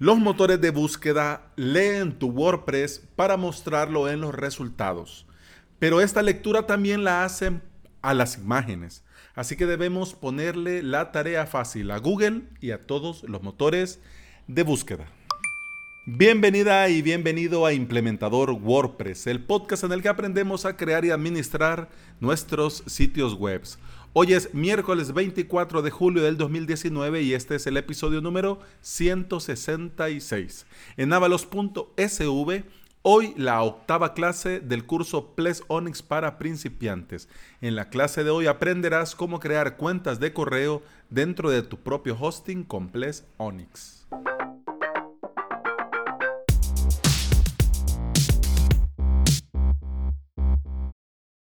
Los motores de búsqueda leen tu WordPress para mostrarlo en los resultados, pero esta lectura también la hacen a las imágenes. Así que debemos ponerle la tarea fácil a Google y a todos los motores de búsqueda. Bienvenida y bienvenido a Implementador WordPress, el podcast en el que aprendemos a crear y administrar nuestros sitios web. Hoy es miércoles 24 de julio del 2019 y este es el episodio número 166. En avalos.sv, hoy la octava clase del curso Ples Onyx para principiantes. En la clase de hoy aprenderás cómo crear cuentas de correo dentro de tu propio hosting con Ples Onyx.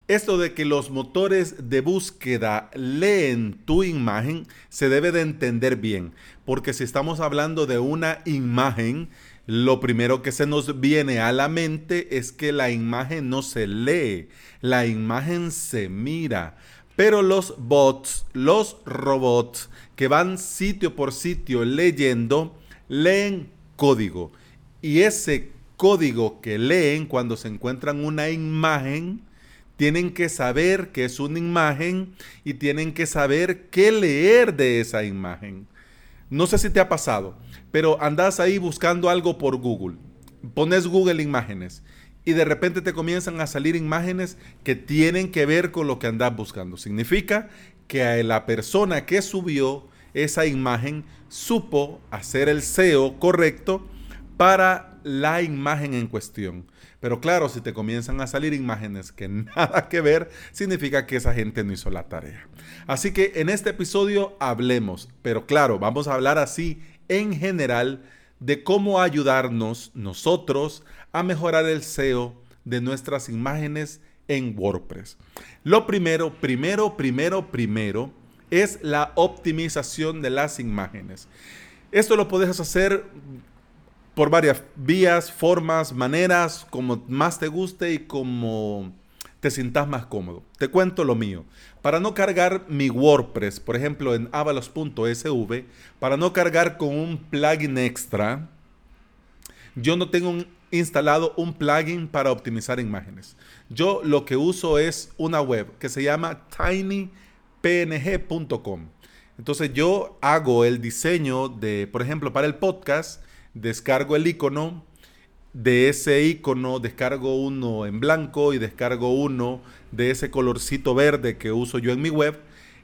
Esto de que los motores de búsqueda leen tu imagen se debe de entender bien, porque si estamos hablando de una imagen, lo primero que se nos viene a la mente es que la imagen no se lee, la imagen se mira. Pero los bots, los robots que van sitio por sitio leyendo, leen código. Y ese código que leen cuando se encuentran una imagen, tienen que saber que es una imagen y tienen que saber qué leer de esa imagen. No sé si te ha pasado, pero andas ahí buscando algo por Google. Pones Google Imágenes y de repente te comienzan a salir imágenes que tienen que ver con lo que andas buscando. Significa que la persona que subió esa imagen supo hacer el SEO correcto para la imagen en cuestión. Pero claro, si te comienzan a salir imágenes que nada que ver, significa que esa gente no hizo la tarea. Así que en este episodio hablemos, pero claro, vamos a hablar así en general de cómo ayudarnos nosotros a mejorar el SEO de nuestras imágenes en WordPress. Lo primero, primero, primero, primero es la optimización de las imágenes. Esto lo puedes hacer por varias vías, formas, maneras, como más te guste y como te sientas más cómodo. Te cuento lo mío. Para no cargar mi WordPress, por ejemplo, en avalos.sv, para no cargar con un plugin extra, yo no tengo instalado un plugin para optimizar imágenes. Yo lo que uso es una web que se llama tinypng.com. Entonces yo hago el diseño de, por ejemplo, para el podcast, descargo el icono, de ese icono descargo uno en blanco y descargo uno de ese colorcito verde que uso yo en mi web.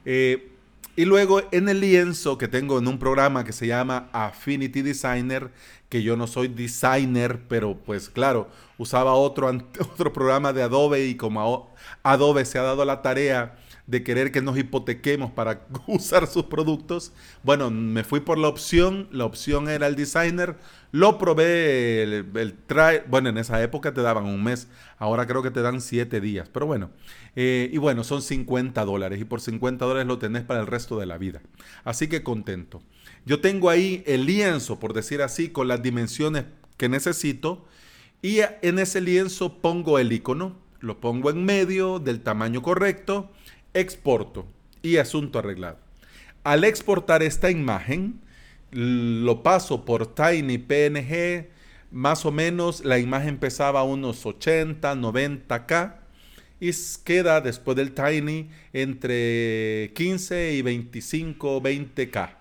Eh, y luego en el lienzo que tengo en un programa que se llama Affinity Designer, que yo no soy designer, pero pues claro, usaba otro, otro programa de Adobe y como Adobe se ha dado la tarea de querer que nos hipotequemos para usar sus productos. Bueno, me fui por la opción, la opción era el designer, lo probé, el, bueno, en esa época te daban un mes, ahora creo que te dan siete días, pero bueno, eh, y bueno, son 50 dólares y por 50 dólares lo tenés para el resto de la vida. Así que contento. Yo tengo ahí el lienzo, por decir así, con las dimensiones que necesito y en ese lienzo pongo el icono, lo pongo en medio del tamaño correcto exporto y asunto arreglado. Al exportar esta imagen, lo paso por TinyPNG, más o menos la imagen pesaba unos 80, 90K y queda después del Tiny entre 15 y 25, 20K.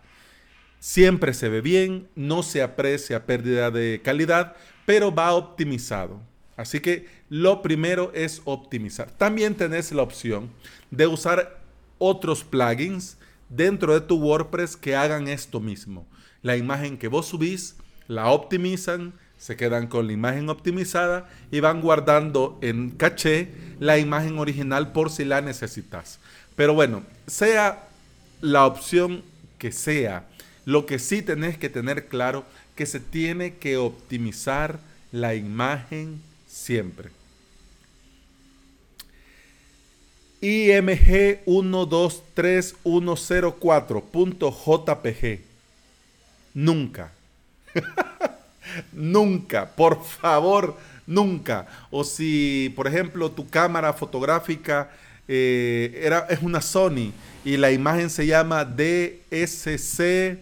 Siempre se ve bien, no se aprecia pérdida de calidad, pero va optimizado. Así que lo primero es optimizar. También tenés la opción de usar otros plugins dentro de tu WordPress que hagan esto mismo. La imagen que vos subís, la optimizan, se quedan con la imagen optimizada y van guardando en caché la imagen original por si la necesitas. Pero bueno, sea la opción que sea, lo que sí tenés que tener claro que se tiene que optimizar la imagen siempre. IMG 123104.jpg. Nunca. nunca, por favor, nunca. O si, por ejemplo, tu cámara fotográfica eh, era, es una Sony y la imagen se llama DSC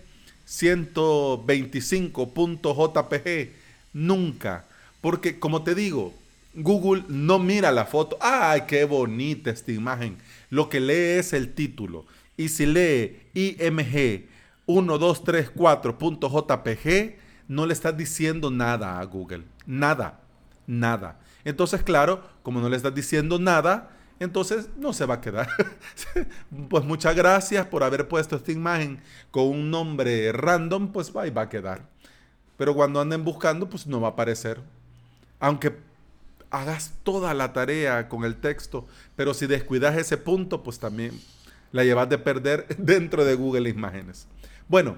125.jpg. Nunca. Porque como te digo, Google no mira la foto. ¡Ay, qué bonita esta imagen! Lo que lee es el título. Y si lee IMG 1234.jpg, no le estás diciendo nada a Google. Nada. Nada. Entonces, claro, como no le estás diciendo nada, entonces no se va a quedar. pues muchas gracias por haber puesto esta imagen con un nombre random, pues ahí va a quedar. Pero cuando anden buscando, pues no va a aparecer. Aunque hagas toda la tarea con el texto, pero si descuidas ese punto, pues también la llevas de perder dentro de Google Imágenes. Bueno,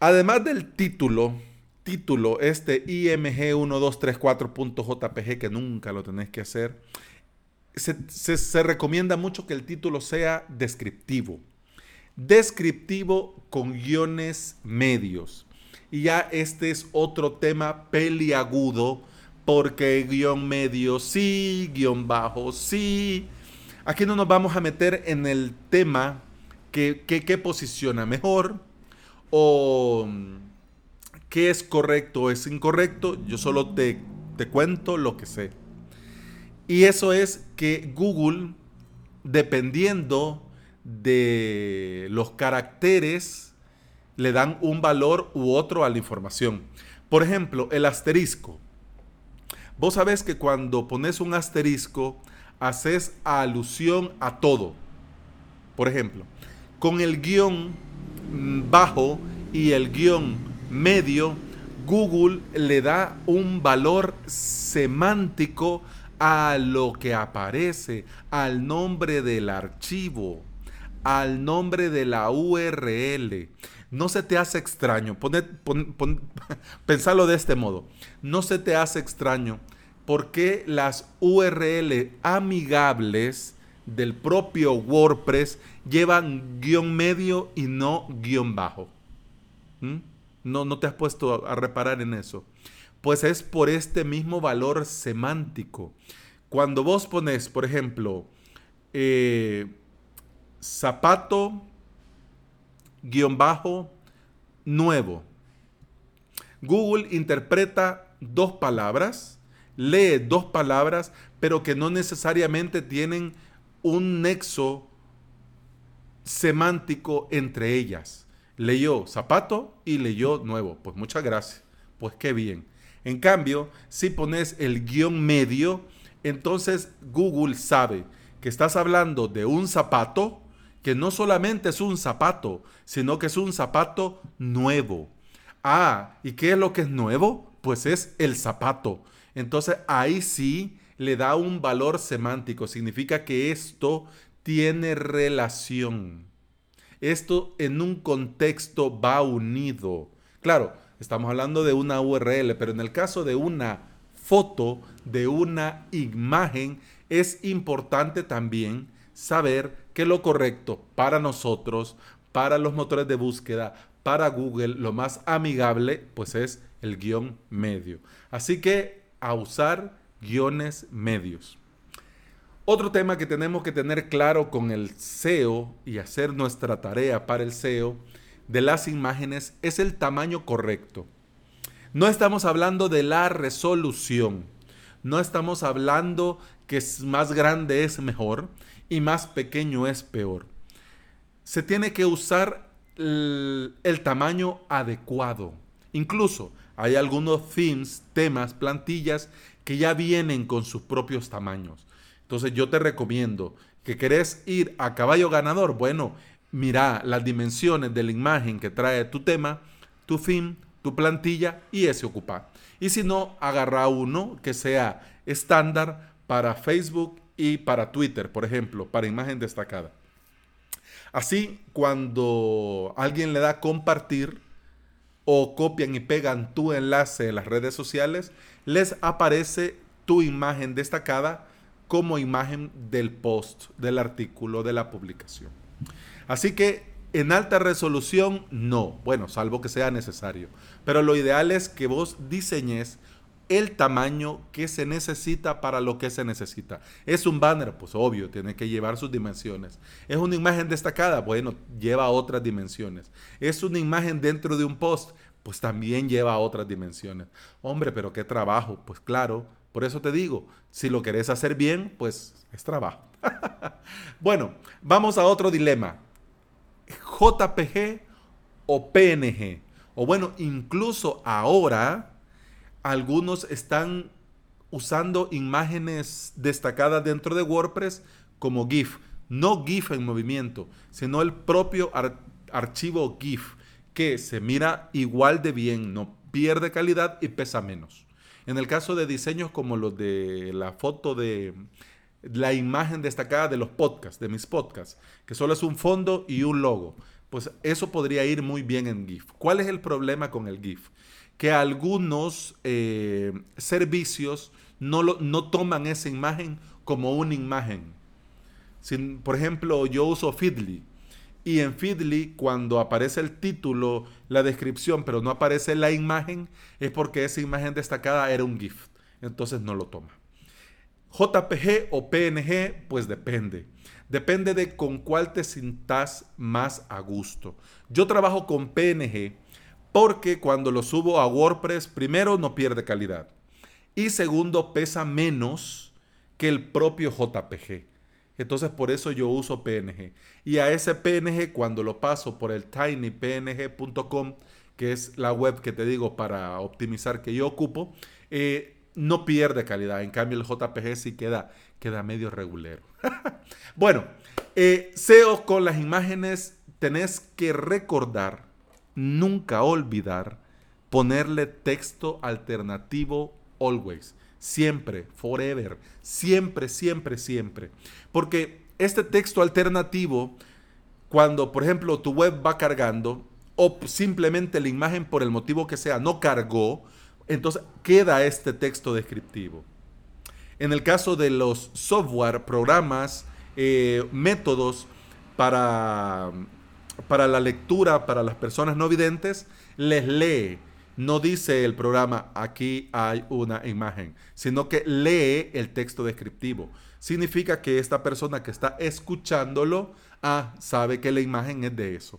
además del título, título, este IMG1234.jpg, que nunca lo tenés que hacer, se, recomienda mucho que el título sea descriptivo. Descriptivo con guiones medios. Y ya este es otro tema peliagudo, porque guion medio sí, guion bajo sí. Aquí no nos vamos a meter en el tema que, que posiciona mejor o qué es correcto o es incorrecto, yo solo te, te cuento lo que sé. Y eso es que Google, dependiendo de los caracteres, le dan un valor u otro a la información. Por ejemplo, el asterisco. Vos sabés que cuando pones un asterisco, haces alusión a todo. Por ejemplo, con el guion bajo y el guion medio, Google le da un valor semántico a lo que aparece, al nombre del archivo, al nombre de la URL. No se te hace extraño, pensarlo de este modo, no se te hace extraño porque las URL amigables del propio WordPress llevan guion medio y no guion bajo. ¿Mm? No, no te has puesto a reparar en eso. Pues es por este mismo valor semántico. Cuando vos pones, por ejemplo, eh, zapato, guion bajo, nuevo. Google interpreta dos palabras, lee dos palabras, pero que no necesariamente tienen un nexo semántico entre ellas. Leyó zapato y leyó nuevo. Pues muchas gracias. Pues qué bien. En cambio, si pones el guion medio, entonces Google sabe que estás hablando de un zapato que no solamente es un zapato, sino que es un zapato nuevo. Ah, ¿y qué es lo que es nuevo? Pues es el zapato. Entonces ahí sí le da un valor semántico. Significa que esto tiene relación. Esto en un contexto va unido. Claro, Estamos hablando de una URL, pero en el caso de una foto, de una imagen, es importante también saber que lo correcto para nosotros, para los motores de búsqueda, para Google, lo más amigable, pues es el guion medio. Así que a usar guiones medios. Otro tema que tenemos que tener claro con el SEO y hacer nuestra tarea para el SEO de las imágenes es el tamaño correcto. No estamos hablando de la resolución. No estamos hablando que más grande es mejor y más pequeño es peor. Se tiene que usar el, tamaño adecuado. Incluso hay algunos themes, temas, plantillas que ya vienen con sus propios tamaños. Entonces yo te recomiendo que querés ir a caballo ganador. Bueno, mira las dimensiones de la imagen que trae tu tema, tu fin, tu plantilla y ese ocupa. Y si no, agarra uno que sea estándar para Facebook y para Twitter, por ejemplo, para imagen destacada. Así, cuando alguien le da compartir o copian y pegan tu enlace en las redes sociales, les aparece tu imagen destacada como imagen del post, del artículo, de la publicación. Así que en alta resolución, no. Bueno, salvo que sea necesario. Pero lo ideal es que vos diseñes el tamaño que se necesita para lo que se necesita. Es un banner, pues obvio, tiene que llevar sus dimensiones. Es una imagen destacada, bueno, lleva otras dimensiones. Es una imagen dentro de un post, pues también lleva otras dimensiones. Hombre, pero qué trabajo, pues claro, por eso te digo, si lo querés hacer bien, pues es trabajo. bueno, vamos a otro dilema. JPG o PNG. O bueno, incluso ahora algunos están usando imágenes destacadas dentro de WordPress como GIF. No GIF en movimiento, sino el propio archivo GIF, que se mira igual de bien, no pierde calidad y pesa menos. En el caso de diseños como los de la foto de la imagen destacada de los podcasts, de mis podcasts, que solo es un fondo y un logo, pues eso podría ir muy bien en GIF. ¿Cuál es el problema con el GIF? Que algunos eh, servicios no, toman esa imagen como una imagen. por ejemplo, yo uso Feedly y en Feedly cuando aparece el título, la descripción, pero no aparece la imagen, es porque esa imagen destacada era un GIF. Entonces no lo toma. JPG o PNG, pues depende. Depende de con cuál te sintas más a gusto. Yo trabajo con PNG porque cuando lo subo a WordPress, primero no pierde calidad y segundo pesa menos que el propio JPG. Entonces por eso yo uso PNG. Y a ese PNG cuando lo paso por el tinypng.com, que es la web que te digo para optimizar que yo ocupo, eh, no pierde calidad. En cambio el JPG sí queda, queda medio regulero. bueno, eh, SEO con las imágenes tenés que recordar nunca olvidar ponerle texto alternativo always. Siempre, forever, siempre, siempre, siempre. Porque este texto alternativo, cuando por ejemplo tu web va cargando o simplemente la imagen por el motivo que sea no cargó, entonces queda este texto descriptivo. En el caso de los software, programas, eh, métodos para para la lectura para las personas no videntes, les lee. No dice el programa, aquí hay una imagen, sino que lee el texto descriptivo. Significa que esta persona que está escuchándolo, ah, sabe que la imagen es de eso,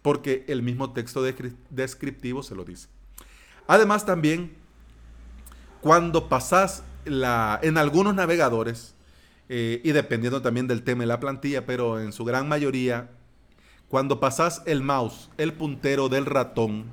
porque el mismo texto descriptivo se lo dice. Además también, cuando pasas la, en algunos navegadores, eh, y dependiendo también del tema de la plantilla, pero en su gran mayoría cuando pasas el mouse, el puntero del ratón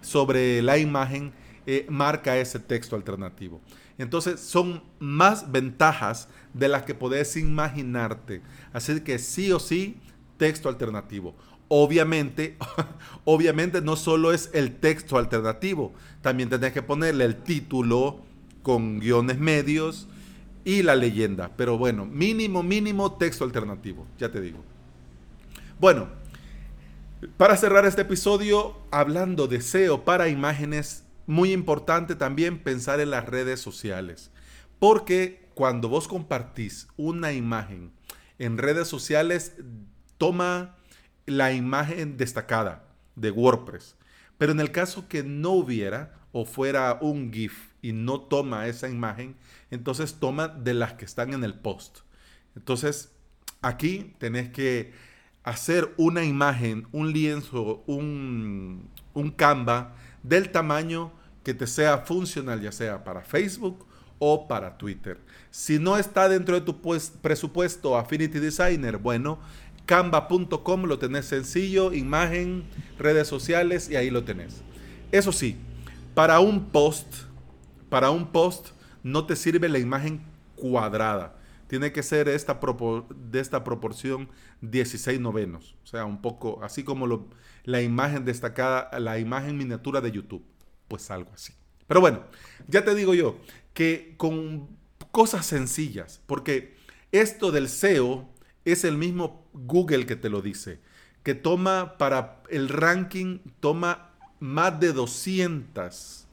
sobre la imagen, eh, marca ese texto alternativo. Entonces son más ventajas de las que puedes imaginarte. Así que sí o sí, texto alternativo. Obviamente, obviamente no solo es el texto alternativo, también tenés que ponerle el título con guiones medios y la leyenda. Pero bueno, mínimo, mínimo texto alternativo, ya te digo. Bueno, para cerrar este episodio, hablando de SEO para imágenes, muy importante también pensar en las redes sociales. Porque cuando vos compartís una imagen en redes sociales, toma la imagen destacada de WordPress. Pero en el caso que no hubiera o fuera un GIF y no toma esa imagen, entonces toma de las que están en el post. Entonces, aquí tenés que hacer una imagen, un lienzo, un, un Canva del tamaño que te sea funcional, ya sea para Facebook o para Twitter. Si no está dentro de tu pues, presupuesto Affinity Designer, bueno, canva.com lo tenés sencillo, imagen, redes sociales y ahí lo tenés. Eso sí, para un post, para un post no te sirve la imagen cuadrada tiene que ser esta de esta proporción 16 novenos. O sea, un poco así como la imagen destacada, la imagen miniatura de YouTube. Pues algo así. Pero bueno, ya te digo yo que con cosas sencillas, porque esto del SEO es el mismo Google que te lo dice, que toma para el ranking, toma más de 200,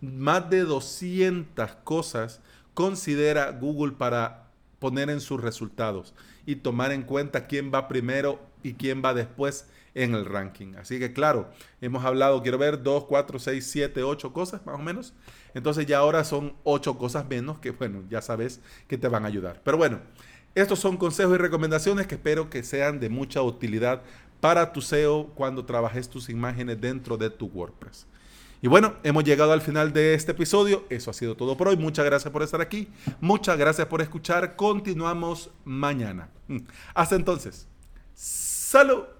más de 200 cosas considera Google para poner en sus resultados y tomar en cuenta quién va primero y quién va después en el ranking. Así que claro, hemos hablado, quiero ver, 2, 4, 6, 7, 8 cosas más o menos. Entonces ya ahora son 8 cosas menos que, bueno, ya sabes que te van a ayudar. Pero bueno, estos son consejos y recomendaciones que espero que sean de mucha utilidad para tu SEO cuando trabajes tus imágenes dentro de tu WordPress. Y bueno, hemos llegado al final de este episodio. Eso ha sido todo por hoy. Muchas gracias por estar aquí. Muchas gracias por escuchar. Continuamos mañana. Hasta entonces. Salud.